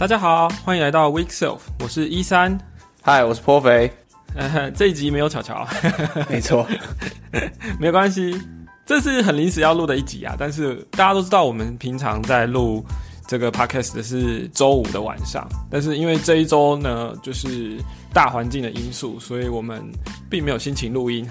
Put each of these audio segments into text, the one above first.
大家好，欢迎来到 Week Self，我是一三。嗨，我是颇肥。呃，这一集没有巧巧，没错，没有关系，这是很临时要录的一集啊。但是大家都知道，我们平常在录这个 podcast 的是周五的晚上，但是因为这一周呢，就是大环境的因素，所以我们并没有心情录音。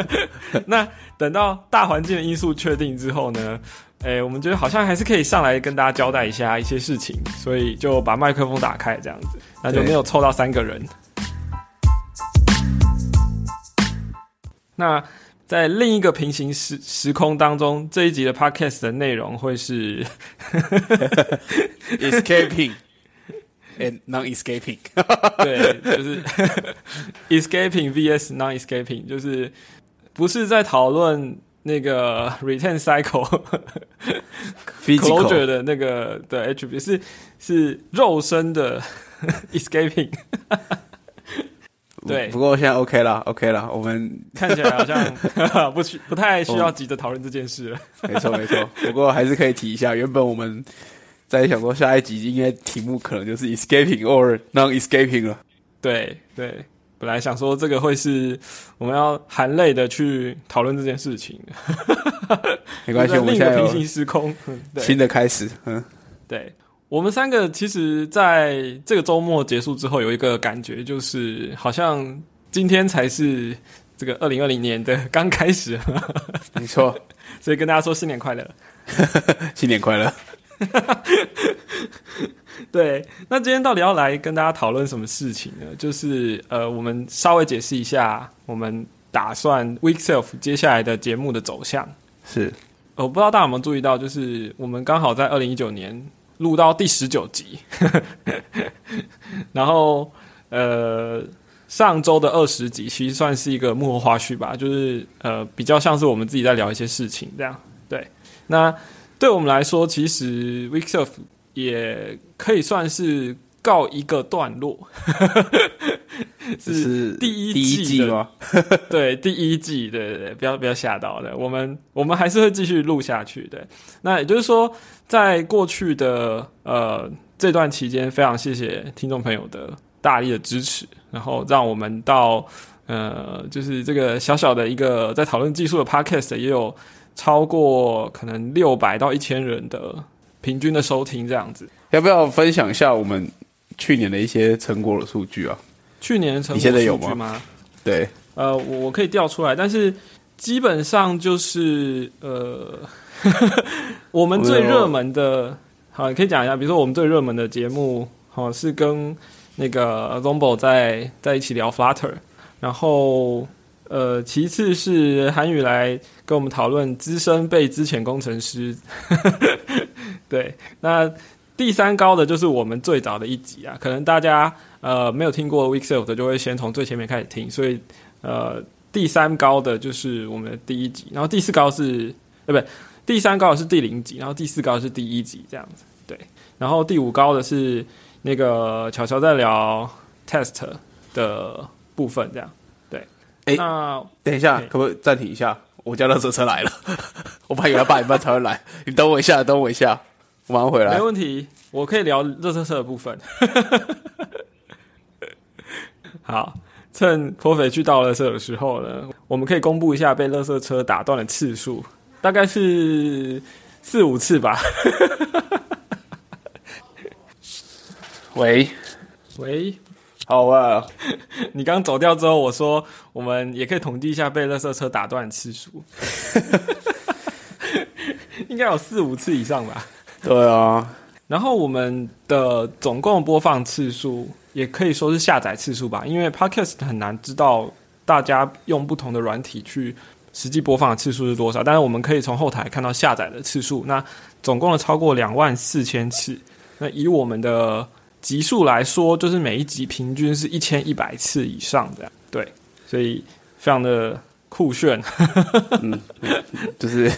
那等到大环境的因素确定之后呢？哎，我们觉得好像还是可以上来跟大家交代一下一些事情，所以就把麦克风打开，这样子，那就没有凑到三个人。那在另一个平行时时空当中，这一集的 podcast 的内容会是 escaping and non-escaping，对，就是 escaping vs non-escaping，就是不是在讨论。那个 return cycle，closure 的那个的 attribute，是是肉身的 escaping，对。不过现在 OK 了，OK 了，我们看起来好像不需不太需要急着讨论这件事了。没错没错，不过还是可以提一下，原本我们在想说下一集应该题目可能就是 escaping or non-escaping 了。对对。本来想说这个会是我们要含泪的去讨论这件事情，没关系，我们 另一个平行时空，新的开始。嗯，对，我们三个其实在这个周末结束之后，有一个感觉，就是好像今天才是这个二零二零年的刚开始。没错，所以跟大家说新年快乐，新年快乐。对，那今天到底要来跟大家讨论什么事情呢？就是呃，我们稍微解释一下，我们打算 Week Self 接下来的节目的走向。是，我不知道大家有没有注意到，就是我们刚好在二零一九年录到第十九集，然后呃，上周的二十集其实算是一个幕后花絮吧，就是呃，比较像是我们自己在聊一些事情这样。对，那对我们来说，其实 Week Self。也可以算是告一个段落，是第一季吗？对，第一季，对对对，不要不要吓到的，我们我们还是会继续录下去的。那也就是说，在过去的呃这段期间，非常谢谢听众朋友的大力的支持，然后让我们到呃就是这个小小的一个在讨论技术的 podcast 也有超过可能六百到一千人的。平均的收听这样子，要不要分享一下我们去年的一些成果的数据啊？去年成果现在有吗？对，呃，我我可以调出来，但是基本上就是呃，我们最热门的，好，可以讲一下，比如说我们最热门的节目，好是跟那个 Zombo 在在一起聊 Flutter，然后呃，其次是韩宇来跟我们讨论资深被之前工程师。对，那第三高的就是我们最早的一集啊，可能大家呃没有听过 Week Self 的，就会先从最前面开始听，所以呃第三高的就是我们的第一集，然后第四高是呃不，第三高是第零集，然后第四高是第一集这样子，对，然后第五高的是那个巧巧在聊 test 的部分这样，对，哎，那等一下可不可以暂停一下？我家的车车来了，我怕有要八点半才会来，你等我一下，等我一下。我马上回来，没问题，我可以聊热车车的部分。好，趁泼肥去倒垃圾的时候呢，我们可以公布一下被垃圾车打断的次数，大概是四五次吧。喂喂，好啊，你刚走掉之后，我说我们也可以统计一下被垃圾车打断次数，应该有四五次以上吧。对啊，然后我们的总共播放次数也可以说是下载次数吧，因为 Podcast 很难知道大家用不同的软体去实际播放的次数是多少，但是我们可以从后台看到下载的次数，那总共的超过两万四千次。那以我们的集数来说，就是每一集平均是一千一百次以上的，对，所以非常的酷炫，嗯，就是。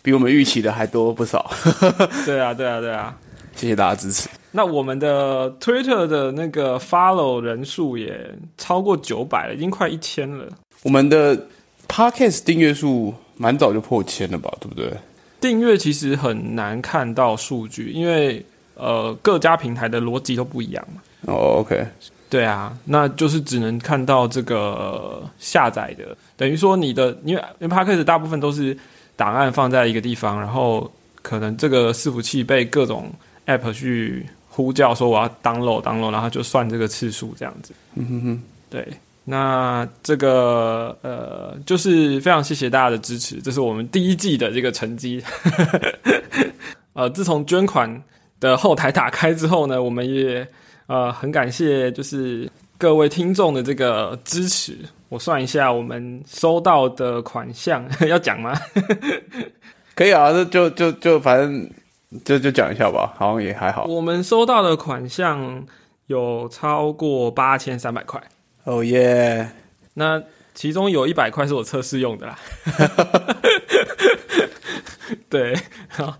比我们预期的还多不少。对啊，对啊，对啊！谢谢大家支持。那我们的 Twitter 的那个 follow 人数也超过九百了，已经快一千了。我们的 Podcast 订阅数蛮早就破千了吧？对不对？订阅其实很难看到数据，因为呃各家平台的逻辑都不一样嘛。哦，OK，对啊，那就是只能看到这个下载的，等于说你的，因为因为 Podcast 大部分都是档案放在一个地方，然后可能这个伺服器被各种 App 去呼叫说我要 download download，然后就算这个次数这样子。嗯哼哼，对，那这个呃，就是非常谢谢大家的支持，这是我们第一季的这个成绩。呃，自从捐款的后台打开之后呢，我们也呃很感谢，就是各位听众的这个支持。我算一下，我们收到的款项 要讲吗？可以啊，就就就就反正就就讲一下吧，好像也还好。我们收到的款项有超过八千三百块。哦耶！那其中有一百块是我测试用的啦。对，好，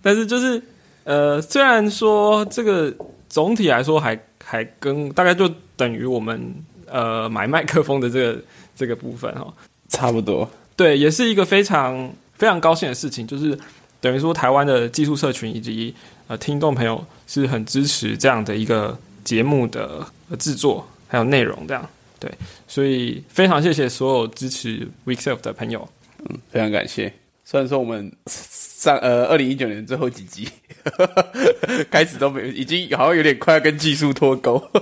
但是就是呃，虽然说这个总体来说还还跟大概就等于我们呃买麦克风的这个这个部分哈，差不多。对，也是一个非常非常高兴的事情，就是等于说台湾的技术社群以及呃听众朋友是很支持这样的一个节目的制作还有内容这样。对，所以非常谢谢所有支持 Weekself 的朋友。嗯，非常感谢。虽然说我们上呃二零一九年最后几集 开始都没有，已经好像有点快要跟技术脱钩。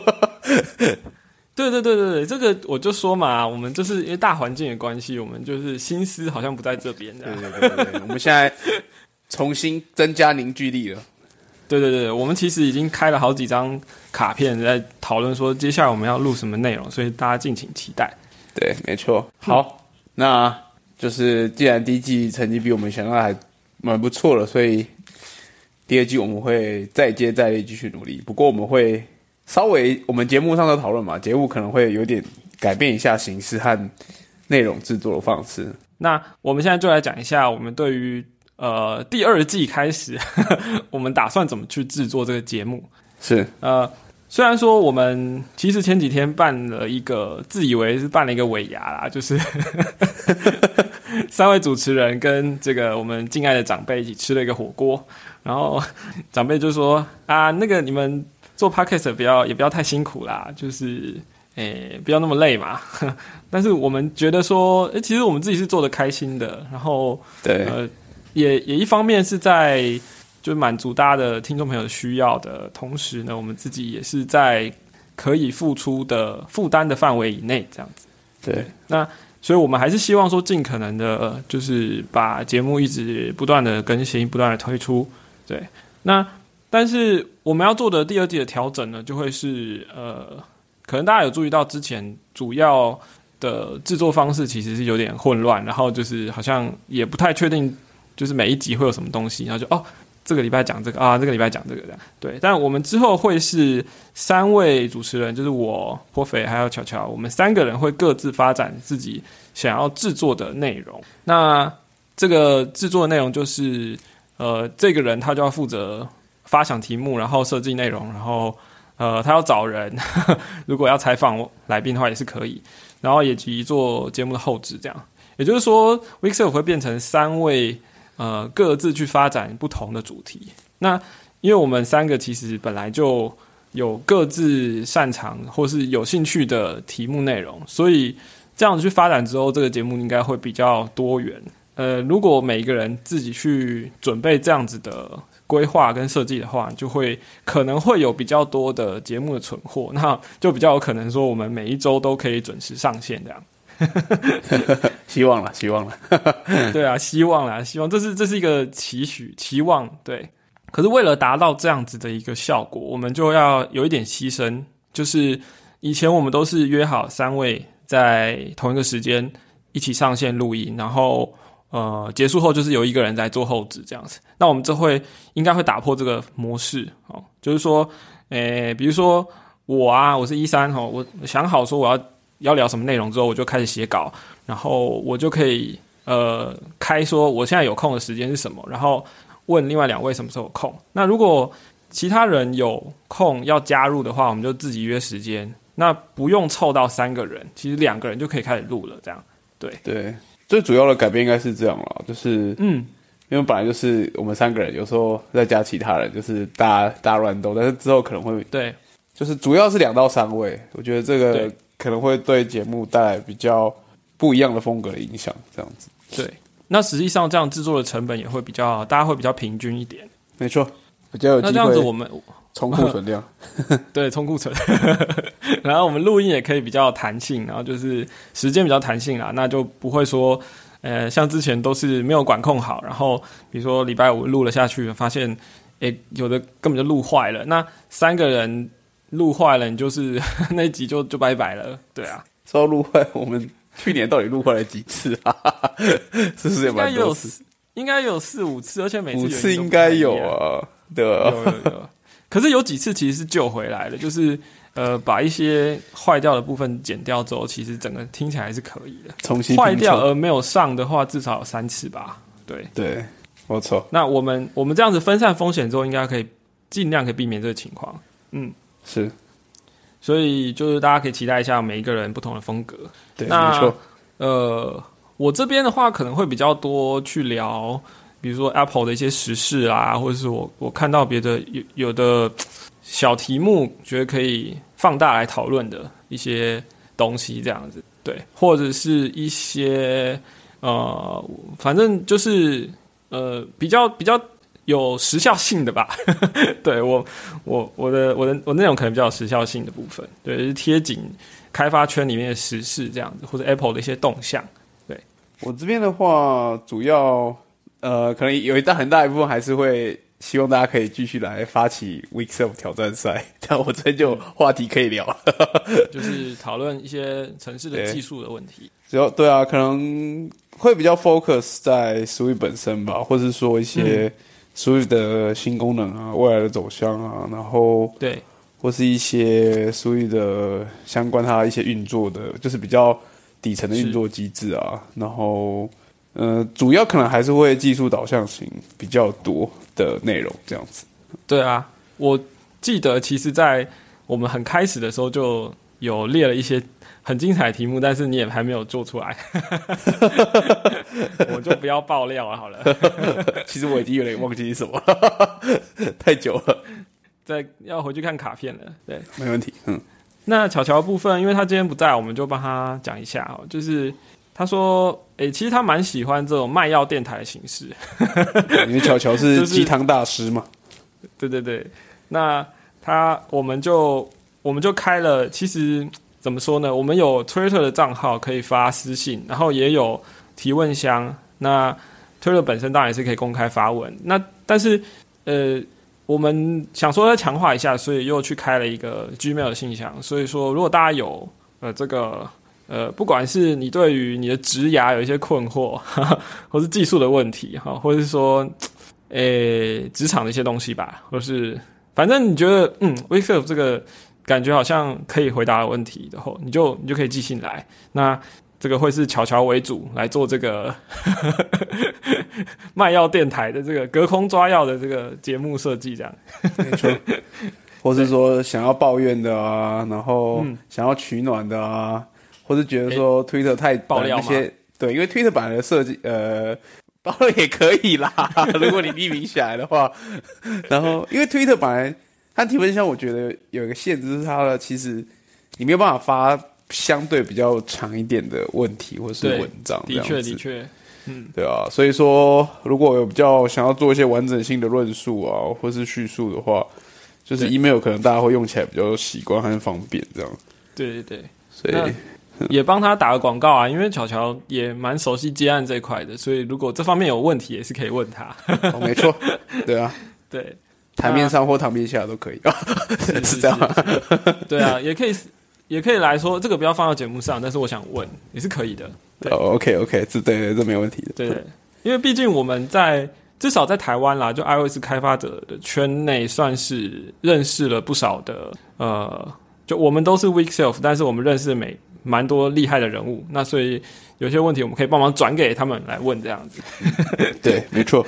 对对对对对，这个我就说嘛，我们就是因为大环境的关系，我们就是心思好像不在这边的。对对对对，我们现在重新增加凝聚力了。对对对，我们其实已经开了好几张卡片，在讨论说接下来我们要录什么内容，所以大家敬请期待。对，没错。好，那就是既然第一季成绩比我们想象还蛮不错了，所以第二季我们会再接再厉，继续努力。不过我们会稍微我们节目上的讨论嘛，节目可能会有点改变一下形式和内容制作的方式。那我们现在就来讲一下我们对于。呃，第二季开始，我们打算怎么去制作这个节目？是呃，虽然说我们其实前几天办了一个，自以为是办了一个尾牙啦，就是三位主持人跟这个我们敬爱的长辈一起吃了一个火锅，然后长辈就说啊，那个你们做 podcast 不要也不要太辛苦啦，就是诶不要那么累嘛。但是我们觉得说，诶，其实我们自己是做的开心的，然后对呃。也也一方面是在就满足大家的听众朋友需要的同时呢，我们自己也是在可以付出的负担的范围以内，这样子。对，那所以我们还是希望说，尽可能的，就是把节目一直不断的更新，不断的推出。对，那但是我们要做的第二季的调整呢，就会是呃，可能大家有注意到之前主要的制作方式其实是有点混乱，然后就是好像也不太确定。就是每一集会有什么东西，然后就哦，这个礼拜讲这个啊，这个礼拜讲这个这样。对，但我们之后会是三位主持人，就是我、颇肥还有巧巧，我们三个人会各自发展自己想要制作的内容。那这个制作的内容就是，呃，这个人他就要负责发想题目，然后设计内容，然后呃，他要找人，如果要采访来宾的话也是可以，然后以及做节目的后置，这样。也就是说，Weekself 会变成三位。呃，各自去发展不同的主题。那因为我们三个其实本来就有各自擅长或是有兴趣的题目内容，所以这样子去发展之后，这个节目应该会比较多元。呃，如果每一个人自己去准备这样子的规划跟设计的话，就会可能会有比较多的节目的存货，那就比较有可能说我们每一周都可以准时上线这样。希望了，希望了，对啊，希望了，希望这是这是一个期许，期望对。可是为了达到这样子的一个效果，我们就要有一点牺牲。就是以前我们都是约好三位在同一个时间一起上线录音，然后呃结束后就是有一个人在做后置这样子。那我们这会应该会打破这个模式哦，就是说，诶，比如说我啊，我是一三哈，我想好说我要。要聊什么内容之后，我就开始写稿，然后我就可以呃开说我现在有空的时间是什么，然后问另外两位什么时候有空。那如果其他人有空要加入的话，我们就自己约时间，那不用凑到三个人，其实两个人就可以开始录了。这样，对对，最主要的改变应该是这样了，就是嗯，因为本来就是我们三个人，有时候再加其他人，就是大家大乱斗，但是之后可能会对，就是主要是两到三位，我觉得这个对可能会对节目带来比较不一样的风格的影响，这样子。对。那实际上这样制作的成本也会比较，大家会比较平均一点。没错，比较有机那这样子我们冲库存量。对冲库存，然后我们录音也可以比较弹性，然后就是时间比较弹性啦，那就不会说，呃，像之前都是没有管控好，然后比如说礼拜五录了下去，发现，诶，有的根本就录坏了，那三个人录坏了，你就是 那一集就就拜拜了，对啊，说到录坏，我们去年到底录坏了几次啊？是不是也应该有蛮多次？四，应该有四五次，而且每次五次应该有啊，对啊。有有有，可是有几次其实是救回来了，就是呃把一些坏掉的部分剪掉之后，其实整个听起来还是可以的。重新坏掉而没有上的话，至少有三次吧。对，对，没错，那我们我们这样子分散风险之后，应该可以尽量可以避免这个情况。是。所以就是大家可以期待一下每一个人不同的风格。对，没错，呃，我这边的话可能会比较多去聊，比如说 Apple 的一些时事啊，或者是我我看到别的有有的小题目，觉得可以放大来讨论的一些东西，这样子，对，或者是一些呃，反正就是呃，比较比较有时效性的吧。对我我我的我的我内容可能比较有时效性的部分，对，就是贴紧开发圈里面的时事这样子，或者 Apple 的一些动向。对我这边的话，主要呃，可能有一大很大一部分还是会希望大家可以继续来发起 Week Self 挑战赛，这样我这边就有话题可以聊。就是讨论一些城市的技术的问题。只要对啊，可能会比较 focus 在 Swift 本身吧，或是说一些 Swift 的新功能啊、未来的走向啊，然后对或是一些 Swift 的相关它一些运作的，就是比较底层的运作机制啊，然后呃，主要可能还是会技术导向型比较多的内容这样子。对啊，我记得其实，在我们很开始的时候就有列了一些很精彩的题目，但是你也还没有做出来，我就不要爆料了好了。其实我已经有点忘记是什么了，太久了，再要回去看卡片了。对，没问题。嗯，那巧巧的部分，因为他今天不在，我们就帮他讲一下哦。就是他说，诶、其实他蛮喜欢这种卖药电台的形式。因为巧巧是鸡汤大师嘛，对对对，那他我们就我们就开了，其实怎么说呢？我们有 Twitter 的账号可以发私信，然后也有提问箱。那 Twitter 本身当然也是可以公开发文。那但是呃，我们想说再强化一下，所以又去开了一个 Gmail 的信箱。所以说，如果大家有呃这个呃，不管是你对于你的职涯有一些困惑，哈 哈或是技术的问题哈，或者是说诶职场的一些东西吧，或是反正你觉得嗯 w e k e 这个感觉好像可以回答的问题的话，你就你就可以寄信来。那这个会是巧巧为主来做这个 卖药电台的这个隔空抓药的这个节目设计，这样没错。或是说想要抱怨的啊，然后嗯想要取暖的啊，或是觉得说 Twitter 太爆料些对，因为 Twitter 版的设计呃。爆料也可以啦，如果你匿名起来的话。然后，因为 Twitter 本来它提问箱，我觉得有一个限制，就是它的其实你没有办法发相对比较长一点的问题或是文章，的确的确，嗯对啊，所以说如果有比较想要做一些完整性的论述啊，或是叙述的话，就是 email 可能大家会用起来比较习惯和方便这样。对对对。所以也帮他打个广告啊，因为巧巧也蛮熟悉接案这一块的，所以如果这方面有问题，也是可以问他。哦，没错，对啊，对，台面上或台面下都可以啊，是是这样啊。对啊，也可以，也可以来说这个不要放到节目上，但是我想问也是可以的。对哦，OK OK，这对这没问题的。对对，因为毕竟我们在至少在台湾啦，就 iOS 开发者的圈内，算是认识了不少的呃，就我们都是 weak self，但是我们认识每蛮多厉害的人物，那所以有些问题我们可以帮忙转给他们来问，这样子。对，没错。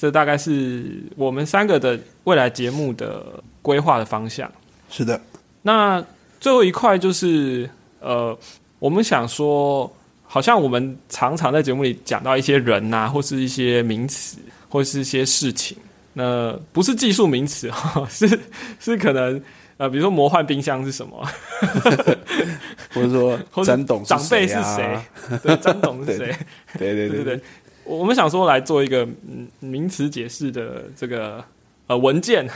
这大概是我们三个的未来节目的规划的方向。是的，那最后一块就是呃，我们想说，好像我们常常在节目里讲到一些人呐、或是一些名词，或是一些事情，那不是技术名词哈，是是可能呃，比如说魔幻冰箱是什么，或者说或是詹董长辈是谁张董是谁？对对对 对，我们想说来做一个嗯名词解释的这个呃文件，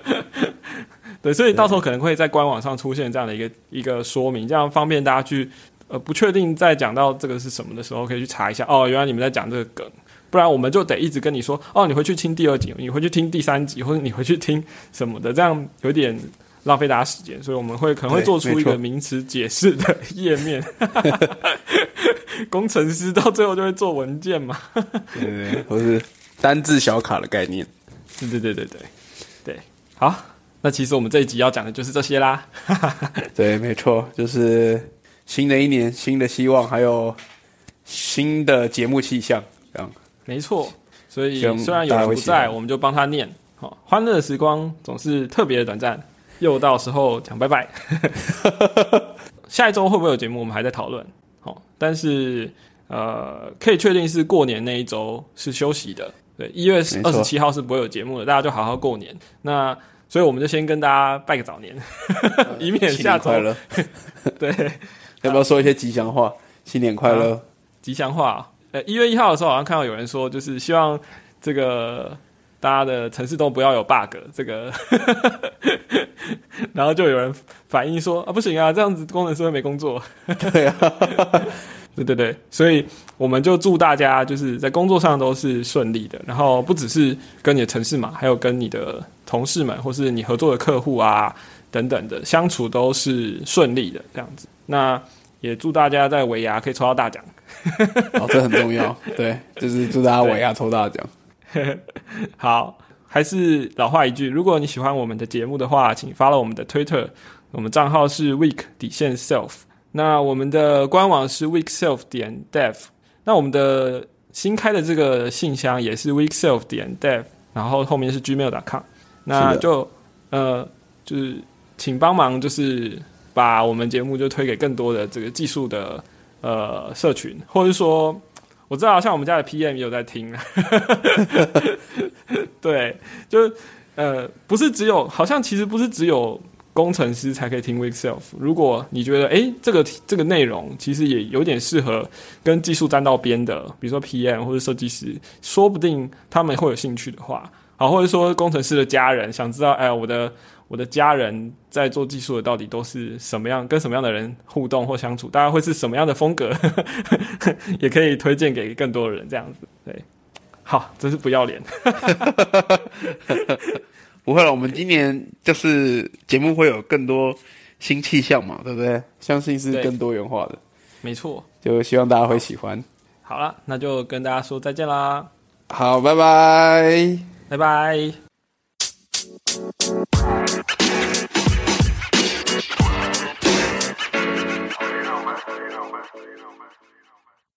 对，所以到时候可能会在官网上出现这样的一个一个说明，这样方便大家去呃不确定在讲到这个是什么的时候，可以去查一下哦，原来你们在讲这个梗。不然我们就得一直跟你说哦，你回去听第二集，你回去听第三集，或者你回去听什么的，这样有点浪费大家时间，所以我们会可能会做出一个名词解释的页面。工程师到最后就会做文件嘛。对对对，或是单字小卡的概念。对对对对对对，好，那其实我们这一集要讲的就是这些啦。对，没错，就是新的一年，新的希望，还有新的节目气象，这样。没错，所以虽然有人不在，我们就帮他念。好、欢乐的时光总是特别的短暂，又到时候讲拜拜。下一周会不会有节目，我们还在讨论。好、但是呃，可以确定是过年那一周是休息的。对，一月二十七号是不会有节目的，大家就好好过年。那所以我们就先跟大家拜个早年，以免新下周年快乐！对 要不要说一些吉祥话？新年快乐！吉祥话。呃，一月一号的时候，好像看到有人说，就是希望这个大家的城市都不要有 bug，这个，然后就有人反映说啊，不行啊，这样子工程师会没工作。对啊，对对对，所以我们就祝大家就是在工作上都是顺利的，然后不只是跟你的城市嘛，还有跟你的同事们或是你合作的客户啊等等的相处都是顺利的这样子。那也祝大家在尾牙可以抽到大奖。哦，这很重要。对，就是祝大家尾牙抽大奖。好，还是老话一句，如果你喜欢我们的节目的话，请 follow 我们的 Twitter，我们账号是 week 底线 self。那我们的官网是 weekself 点 dev。那我们的新开的这个信箱也是 weekself 点 dev，然后后面是 gmail.com。那就呃，就是请帮忙，就是把我们节目就推给更多的这个技术的呃社群，或者说。我知道，像我们家的 PM 也有在听，对，就呃，不是只有，好像其实不是只有工程师才可以听 Week Self。如果你觉得，诶，这个这个内容其实也有点适合跟技术沾到边的，比如说 PM 或者设计师，说不定他们会有兴趣的话，好，或者说工程师的家人想知道，哎，我的我的家人在做技术的到底都是什么样，跟什么样的人互动或相处，大概会是什么样的风格，也可以推荐给更多的人，这样子，对。好，真是不要脸。不会了，我们今年就是节目会有更多新气象嘛，对不对？相信是更多元化的，没错。就希望大家会喜欢。好了，那就跟大家说再见啦，好，拜拜。拜拜。